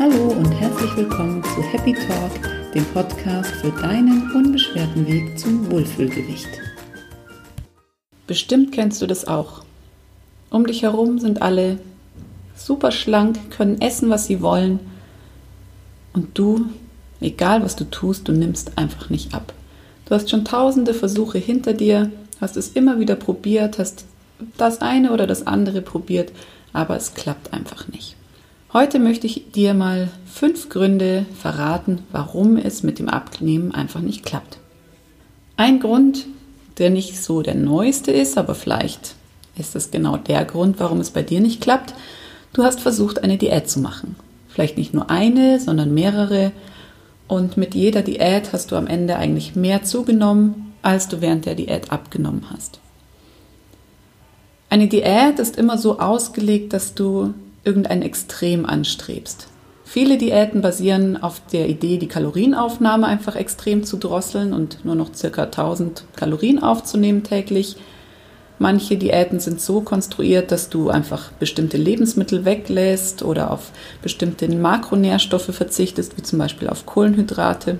Hallo und herzlich willkommen zu Happy Talk, dem Podcast für deinen unbeschwerten Weg zum Wohlfühlgewicht. Bestimmt kennst du das auch. Um dich herum sind alle super schlank, können essen, was sie wollen. Und du, egal was du tust, du nimmst einfach nicht ab. Du hast schon tausende Versuche hinter dir, hast es immer wieder probiert, hast das eine oder das andere probiert, aber es klappt einfach nicht. Heute möchte ich dir mal fünf Gründe verraten, warum es mit dem Abnehmen einfach nicht klappt. Ein Grund, der nicht so der neueste ist, aber vielleicht ist es genau der Grund, warum es bei dir nicht klappt. Du hast versucht, eine Diät zu machen. Vielleicht nicht nur eine, sondern mehrere. Und mit jeder Diät hast du am Ende eigentlich mehr zugenommen, als du während der Diät abgenommen hast. Eine Diät ist immer so ausgelegt, dass du irgendein Extrem anstrebst. Viele Diäten basieren auf der Idee, die Kalorienaufnahme einfach extrem zu drosseln und nur noch circa 1000 Kalorien aufzunehmen täglich. Manche Diäten sind so konstruiert, dass du einfach bestimmte Lebensmittel weglässt oder auf bestimmte Makronährstoffe verzichtest, wie zum Beispiel auf Kohlenhydrate.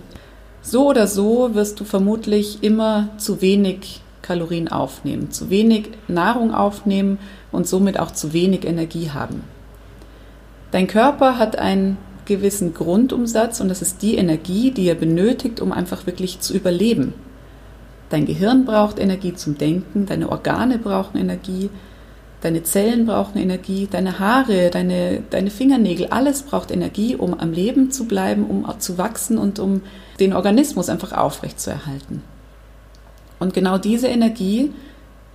So oder so wirst du vermutlich immer zu wenig Kalorien aufnehmen, zu wenig Nahrung aufnehmen und somit auch zu wenig Energie haben. Dein Körper hat einen gewissen Grundumsatz und das ist die Energie, die er benötigt, um einfach wirklich zu überleben. Dein Gehirn braucht Energie zum Denken, deine Organe brauchen Energie, deine Zellen brauchen Energie, deine Haare, deine, deine Fingernägel, alles braucht Energie, um am Leben zu bleiben, um zu wachsen und um den Organismus einfach aufrechtzuerhalten. Und genau diese Energie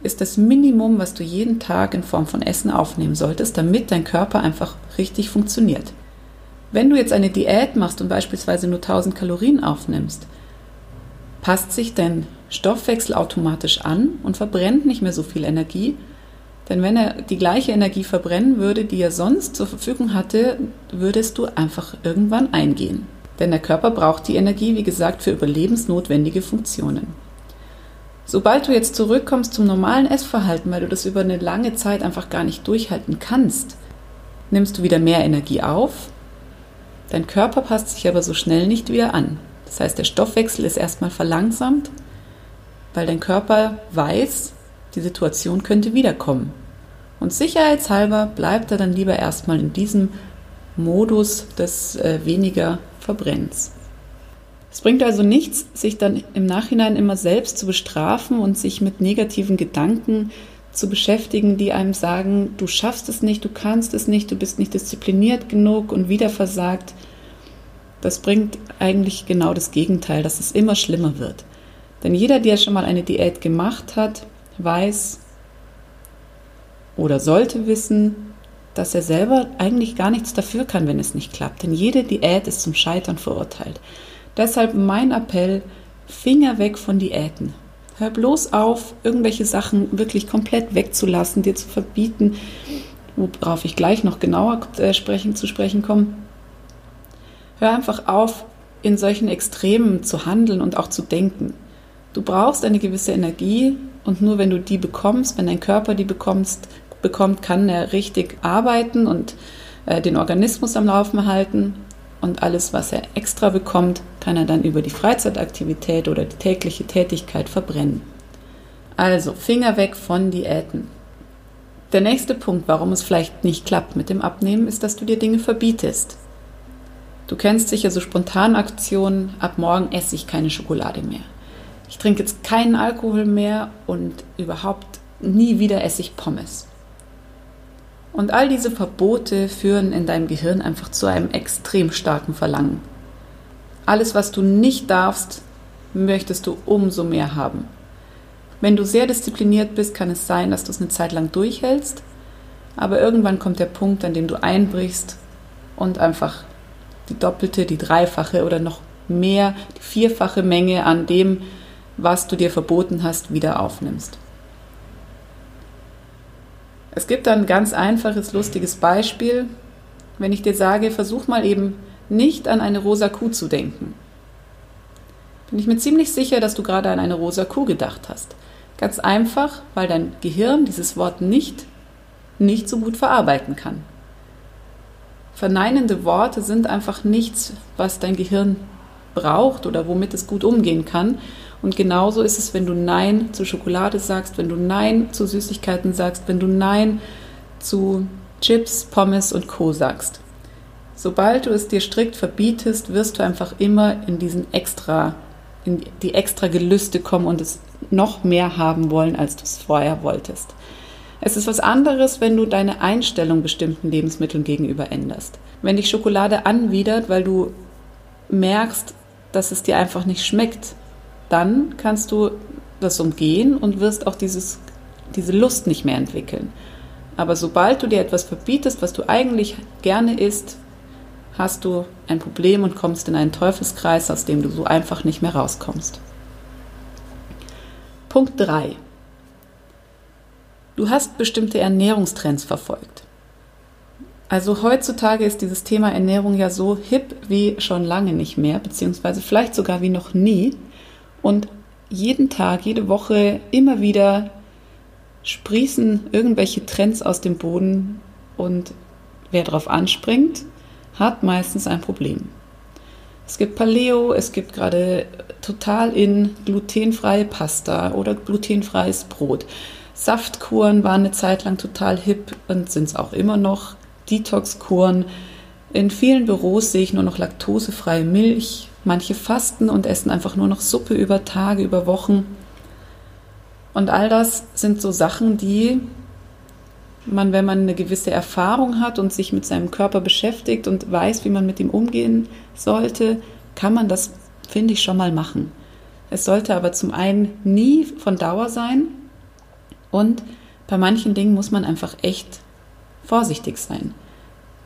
ist das Minimum, was du jeden Tag in Form von Essen aufnehmen solltest, damit dein Körper einfach richtig funktioniert. Wenn du jetzt eine Diät machst und beispielsweise nur 1000 Kalorien aufnimmst, passt sich dein Stoffwechsel automatisch an und verbrennt nicht mehr so viel Energie. Denn wenn er die gleiche Energie verbrennen würde, die er sonst zur Verfügung hatte, würdest du einfach irgendwann eingehen. Denn der Körper braucht die Energie, wie gesagt, für überlebensnotwendige Funktionen. Sobald du jetzt zurückkommst zum normalen Essverhalten, weil du das über eine lange Zeit einfach gar nicht durchhalten kannst, nimmst du wieder mehr Energie auf. Dein Körper passt sich aber so schnell nicht wieder an. Das heißt, der Stoffwechsel ist erstmal verlangsamt, weil dein Körper weiß, die Situation könnte wiederkommen. Und sicherheitshalber bleibt er dann lieber erstmal in diesem Modus des äh, weniger Verbrenns. Es bringt also nichts, sich dann im Nachhinein immer selbst zu bestrafen und sich mit negativen Gedanken zu beschäftigen, die einem sagen, du schaffst es nicht, du kannst es nicht, du bist nicht diszipliniert genug und wieder versagt. Das bringt eigentlich genau das Gegenteil, dass es immer schlimmer wird. Denn jeder, der schon mal eine Diät gemacht hat, weiß oder sollte wissen, dass er selber eigentlich gar nichts dafür kann, wenn es nicht klappt. Denn jede Diät ist zum Scheitern verurteilt. Deshalb mein Appell, Finger weg von Diäten. Hör bloß auf, irgendwelche Sachen wirklich komplett wegzulassen, dir zu verbieten, worauf ich gleich noch genauer äh, sprechen, zu sprechen komme. Hör einfach auf, in solchen Extremen zu handeln und auch zu denken. Du brauchst eine gewisse Energie und nur wenn du die bekommst, wenn dein Körper die bekommst, bekommt, kann er richtig arbeiten und äh, den Organismus am Laufen halten und alles, was er extra bekommt, kann er dann über die Freizeitaktivität oder die tägliche Tätigkeit verbrennen. Also Finger weg von Diäten. Der nächste Punkt, warum es vielleicht nicht klappt mit dem Abnehmen, ist, dass du dir Dinge verbietest. Du kennst sicher so Spontanaktionen, ab morgen esse ich keine Schokolade mehr. Ich trinke jetzt keinen Alkohol mehr und überhaupt nie wieder esse ich Pommes. Und all diese Verbote führen in deinem Gehirn einfach zu einem extrem starken Verlangen. Alles, was du nicht darfst, möchtest du umso mehr haben. Wenn du sehr diszipliniert bist, kann es sein, dass du es eine Zeit lang durchhältst, aber irgendwann kommt der Punkt, an dem du einbrichst und einfach die doppelte, die dreifache oder noch mehr, die vierfache Menge an dem, was du dir verboten hast, wieder aufnimmst. Es gibt ein ganz einfaches, lustiges Beispiel. Wenn ich dir sage, versuch mal eben nicht an eine rosa Kuh zu denken. Bin ich mir ziemlich sicher, dass du gerade an eine rosa Kuh gedacht hast. Ganz einfach, weil dein Gehirn dieses Wort nicht, nicht so gut verarbeiten kann. verneinende Worte sind einfach nichts, was dein Gehirn braucht oder womit es gut umgehen kann. Und genauso ist es, wenn du Nein zu Schokolade sagst, wenn du Nein zu Süßigkeiten sagst, wenn du Nein zu Chips, Pommes und Co sagst. Sobald du es dir strikt verbietest, wirst du einfach immer in diesen extra, in die extra Gelüste kommen und es noch mehr haben wollen, als du es vorher wolltest. Es ist was anderes, wenn du deine Einstellung bestimmten Lebensmitteln gegenüber änderst. Wenn dich Schokolade anwidert, weil du merkst, dass es dir einfach nicht schmeckt, dann kannst du das umgehen und wirst auch dieses, diese Lust nicht mehr entwickeln. Aber sobald du dir etwas verbietest, was du eigentlich gerne isst, hast du ein Problem und kommst in einen Teufelskreis, aus dem du so einfach nicht mehr rauskommst. Punkt 3. Du hast bestimmte Ernährungstrends verfolgt. Also heutzutage ist dieses Thema Ernährung ja so hip wie schon lange nicht mehr, beziehungsweise vielleicht sogar wie noch nie. Und jeden Tag, jede Woche immer wieder sprießen irgendwelche Trends aus dem Boden und wer darauf anspringt, hat meistens ein Problem. Es gibt Paleo, es gibt gerade total in glutenfreie Pasta oder glutenfreies Brot. Saftkuren waren eine Zeit lang total hip und sind es auch immer noch. Detoxkuren. In vielen Büros sehe ich nur noch laktosefreie Milch. Manche fasten und essen einfach nur noch Suppe über Tage, über Wochen. Und all das sind so Sachen, die man, wenn man eine gewisse Erfahrung hat und sich mit seinem Körper beschäftigt und weiß, wie man mit ihm umgehen sollte, kann man das, finde ich, schon mal machen. Es sollte aber zum einen nie von Dauer sein und bei manchen Dingen muss man einfach echt vorsichtig sein.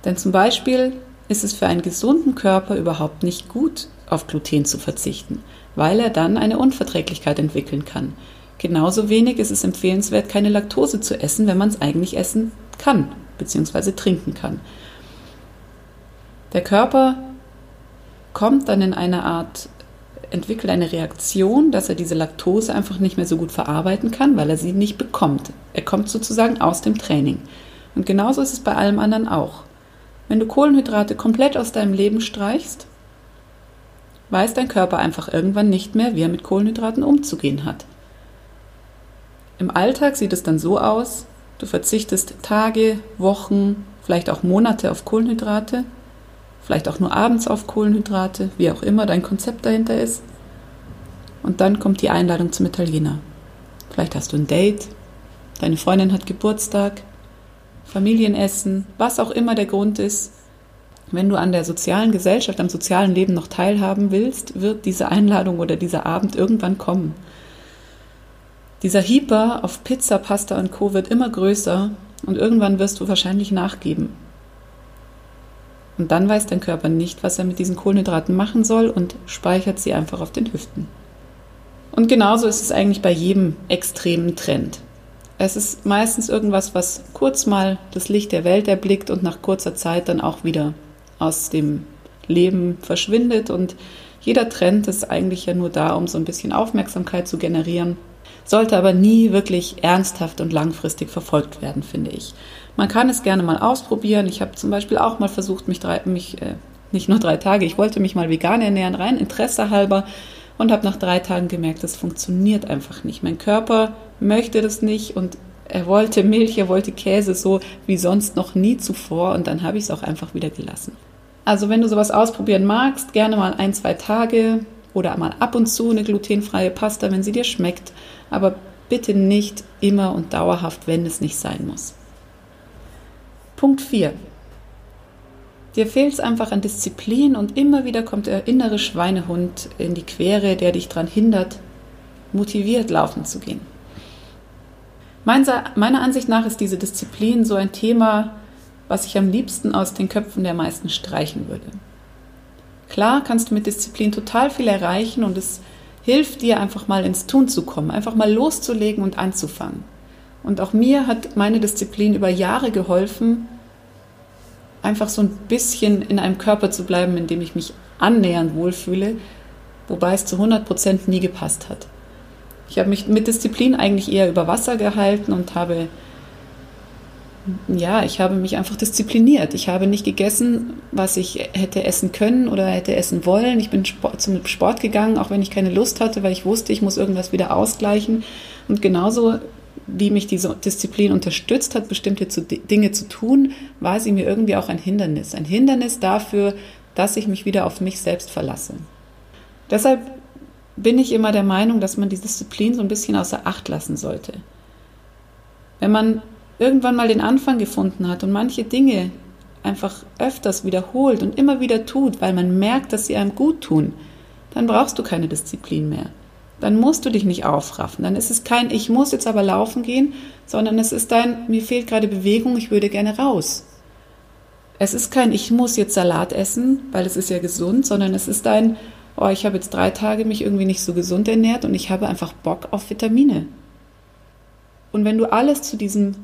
Denn zum Beispiel ist es für einen gesunden Körper überhaupt nicht gut, auf Gluten zu verzichten, weil er dann eine Unverträglichkeit entwickeln kann. Genauso wenig ist es empfehlenswert, keine Laktose zu essen, wenn man es eigentlich essen kann bzw. trinken kann. Der Körper kommt dann in eine Art, entwickelt eine Reaktion, dass er diese Laktose einfach nicht mehr so gut verarbeiten kann, weil er sie nicht bekommt. Er kommt sozusagen aus dem Training. Und genauso ist es bei allem anderen auch. Wenn du Kohlenhydrate komplett aus deinem Leben streichst, weiß dein Körper einfach irgendwann nicht mehr, wie er mit Kohlenhydraten umzugehen hat. Im Alltag sieht es dann so aus, du verzichtest Tage, Wochen, vielleicht auch Monate auf Kohlenhydrate, vielleicht auch nur abends auf Kohlenhydrate, wie auch immer dein Konzept dahinter ist. Und dann kommt die Einladung zum Italiener. Vielleicht hast du ein Date, deine Freundin hat Geburtstag, Familienessen, was auch immer der Grund ist. Wenn du an der sozialen Gesellschaft, am sozialen Leben noch teilhaben willst, wird diese Einladung oder dieser Abend irgendwann kommen. Dieser Hyper auf Pizza, Pasta und Co. wird immer größer und irgendwann wirst du wahrscheinlich nachgeben. Und dann weiß dein Körper nicht, was er mit diesen Kohlenhydraten machen soll und speichert sie einfach auf den Hüften. Und genauso ist es eigentlich bei jedem extremen Trend. Es ist meistens irgendwas, was kurz mal das Licht der Welt erblickt und nach kurzer Zeit dann auch wieder aus dem Leben verschwindet. Und jeder Trend ist eigentlich ja nur da, um so ein bisschen Aufmerksamkeit zu generieren sollte aber nie wirklich ernsthaft und langfristig verfolgt werden, finde ich. Man kann es gerne mal ausprobieren. Ich habe zum Beispiel auch mal versucht, mich, drei, mich äh, nicht nur drei Tage, ich wollte mich mal vegan ernähren, rein Interesse halber und habe nach drei Tagen gemerkt, das funktioniert einfach nicht. Mein Körper möchte das nicht und er wollte Milch, er wollte Käse so wie sonst noch nie zuvor und dann habe ich es auch einfach wieder gelassen. Also wenn du sowas ausprobieren magst, gerne mal ein, zwei Tage oder mal ab und zu eine glutenfreie Pasta, wenn sie dir schmeckt aber bitte nicht immer und dauerhaft, wenn es nicht sein muss. Punkt 4. Dir fehlt es einfach an Disziplin und immer wieder kommt der innere Schweinehund in die Quere, der dich daran hindert, motiviert laufen zu gehen. Meiner Ansicht nach ist diese Disziplin so ein Thema, was ich am liebsten aus den Köpfen der meisten streichen würde. Klar kannst du mit Disziplin total viel erreichen und es hilft dir einfach mal ins Tun zu kommen, einfach mal loszulegen und anzufangen. Und auch mir hat meine Disziplin über Jahre geholfen, einfach so ein bisschen in einem Körper zu bleiben, in dem ich mich annähernd wohlfühle, wobei es zu 100 Prozent nie gepasst hat. Ich habe mich mit Disziplin eigentlich eher über Wasser gehalten und habe ja, ich habe mich einfach diszipliniert. Ich habe nicht gegessen, was ich hätte essen können oder hätte essen wollen. Ich bin zum Sport gegangen, auch wenn ich keine Lust hatte, weil ich wusste, ich muss irgendwas wieder ausgleichen. Und genauso wie mich diese Disziplin unterstützt hat, bestimmte Dinge zu tun, war sie mir irgendwie auch ein Hindernis. Ein Hindernis dafür, dass ich mich wieder auf mich selbst verlasse. Deshalb bin ich immer der Meinung, dass man die Disziplin so ein bisschen außer Acht lassen sollte. Wenn man irgendwann mal den Anfang gefunden hat und manche Dinge einfach öfters wiederholt und immer wieder tut, weil man merkt, dass sie einem gut tun, dann brauchst du keine Disziplin mehr. Dann musst du dich nicht aufraffen. Dann ist es kein, ich muss jetzt aber laufen gehen, sondern es ist dein, mir fehlt gerade Bewegung, ich würde gerne raus. Es ist kein, ich muss jetzt Salat essen, weil es ist ja gesund, sondern es ist ein, oh, ich habe jetzt drei Tage mich irgendwie nicht so gesund ernährt und ich habe einfach Bock auf Vitamine. Und wenn du alles zu diesem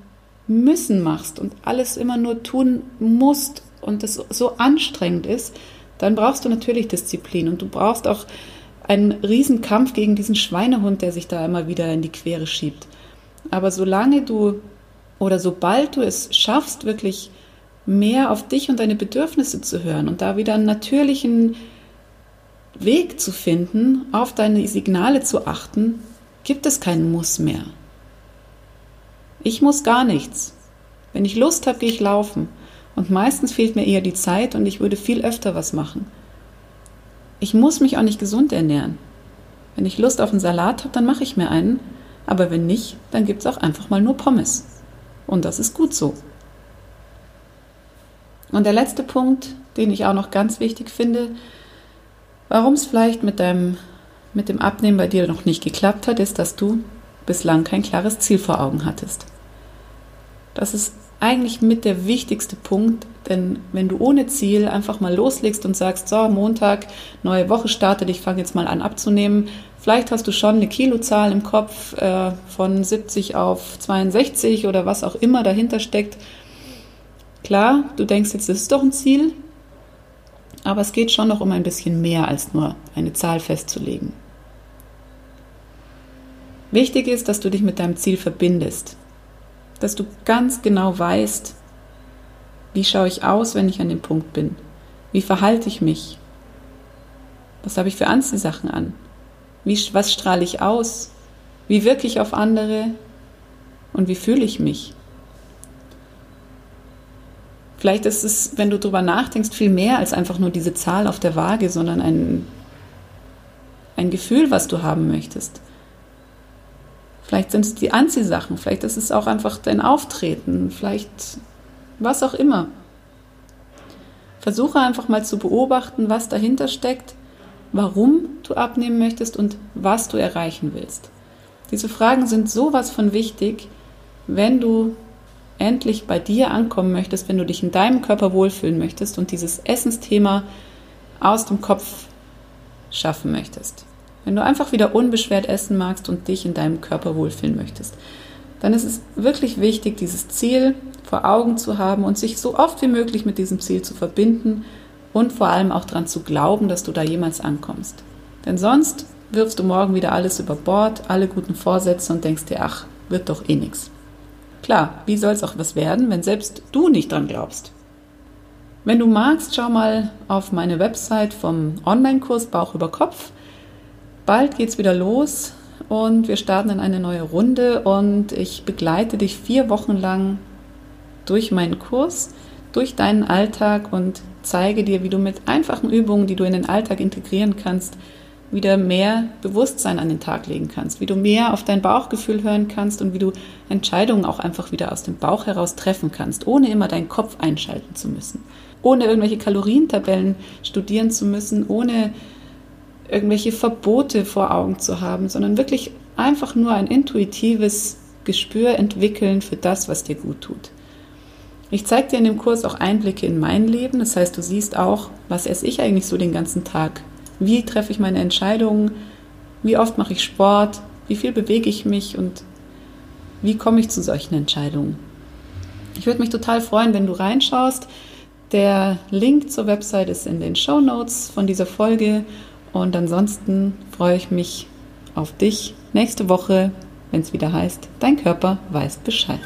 Müssen machst und alles immer nur tun musst und das so anstrengend ist, dann brauchst du natürlich Disziplin und du brauchst auch einen Riesenkampf gegen diesen Schweinehund, der sich da immer wieder in die Quere schiebt. Aber solange du oder sobald du es schaffst, wirklich mehr auf dich und deine Bedürfnisse zu hören und da wieder einen natürlichen Weg zu finden, auf deine Signale zu achten, gibt es keinen Muss mehr. Ich muss gar nichts. Wenn ich Lust habe, gehe ich laufen. Und meistens fehlt mir eher die Zeit und ich würde viel öfter was machen. Ich muss mich auch nicht gesund ernähren. Wenn ich Lust auf einen Salat habe, dann mache ich mir einen. Aber wenn nicht, dann gibt es auch einfach mal nur Pommes. Und das ist gut so. Und der letzte Punkt, den ich auch noch ganz wichtig finde, warum es vielleicht mit, deinem, mit dem Abnehmen bei dir noch nicht geklappt hat, ist, dass du bislang kein klares Ziel vor Augen hattest. Das ist eigentlich mit der wichtigste Punkt, denn wenn du ohne Ziel einfach mal loslegst und sagst, so, Montag, neue Woche startet, ich fange jetzt mal an abzunehmen, vielleicht hast du schon eine Kilozahl im Kopf äh, von 70 auf 62 oder was auch immer dahinter steckt. Klar, du denkst jetzt, das ist doch ein Ziel, aber es geht schon noch um ein bisschen mehr als nur eine Zahl festzulegen. Wichtig ist, dass du dich mit deinem Ziel verbindest dass du ganz genau weißt, wie schaue ich aus, wenn ich an dem Punkt bin? Wie verhalte ich mich? Was habe ich für Anziehsachen an? Wie, was strahle ich aus? Wie wirke ich auf andere? Und wie fühle ich mich? Vielleicht ist es, wenn du darüber nachdenkst, viel mehr als einfach nur diese Zahl auf der Waage, sondern ein, ein Gefühl, was du haben möchtest. Vielleicht sind es die Anziehsachen, vielleicht ist es auch einfach dein Auftreten, vielleicht was auch immer. Versuche einfach mal zu beobachten, was dahinter steckt, warum du abnehmen möchtest und was du erreichen willst. Diese Fragen sind sowas von wichtig, wenn du endlich bei dir ankommen möchtest, wenn du dich in deinem Körper wohlfühlen möchtest und dieses Essensthema aus dem Kopf schaffen möchtest. Wenn du einfach wieder unbeschwert essen magst und dich in deinem Körper wohlfühlen möchtest, dann ist es wirklich wichtig, dieses Ziel vor Augen zu haben und sich so oft wie möglich mit diesem Ziel zu verbinden und vor allem auch daran zu glauben, dass du da jemals ankommst. Denn sonst wirfst du morgen wieder alles über Bord, alle guten Vorsätze und denkst dir, ach, wird doch eh nichts. Klar, wie soll es auch was werden, wenn selbst du nicht dran glaubst? Wenn du magst, schau mal auf meine Website vom Online-Kurs Bauch über Kopf. Bald geht's wieder los und wir starten in eine neue Runde und ich begleite dich vier Wochen lang durch meinen Kurs, durch deinen Alltag und zeige dir, wie du mit einfachen Übungen, die du in den Alltag integrieren kannst, wieder mehr Bewusstsein an den Tag legen kannst, wie du mehr auf dein Bauchgefühl hören kannst und wie du Entscheidungen auch einfach wieder aus dem Bauch heraus treffen kannst, ohne immer deinen Kopf einschalten zu müssen, ohne irgendwelche Kalorientabellen studieren zu müssen, ohne irgendwelche Verbote vor Augen zu haben, sondern wirklich einfach nur ein intuitives Gespür entwickeln für das, was dir gut tut. Ich zeige dir in dem Kurs auch Einblicke in mein Leben. Das heißt, du siehst auch, was esse ich eigentlich so den ganzen Tag? Wie treffe ich meine Entscheidungen? Wie oft mache ich Sport? Wie viel bewege ich mich? Und wie komme ich zu solchen Entscheidungen? Ich würde mich total freuen, wenn du reinschaust. Der Link zur Website ist in den Show Notes von dieser Folge und ansonsten freue ich mich auf dich nächste Woche, wenn es wieder heißt, dein Körper weiß Bescheid.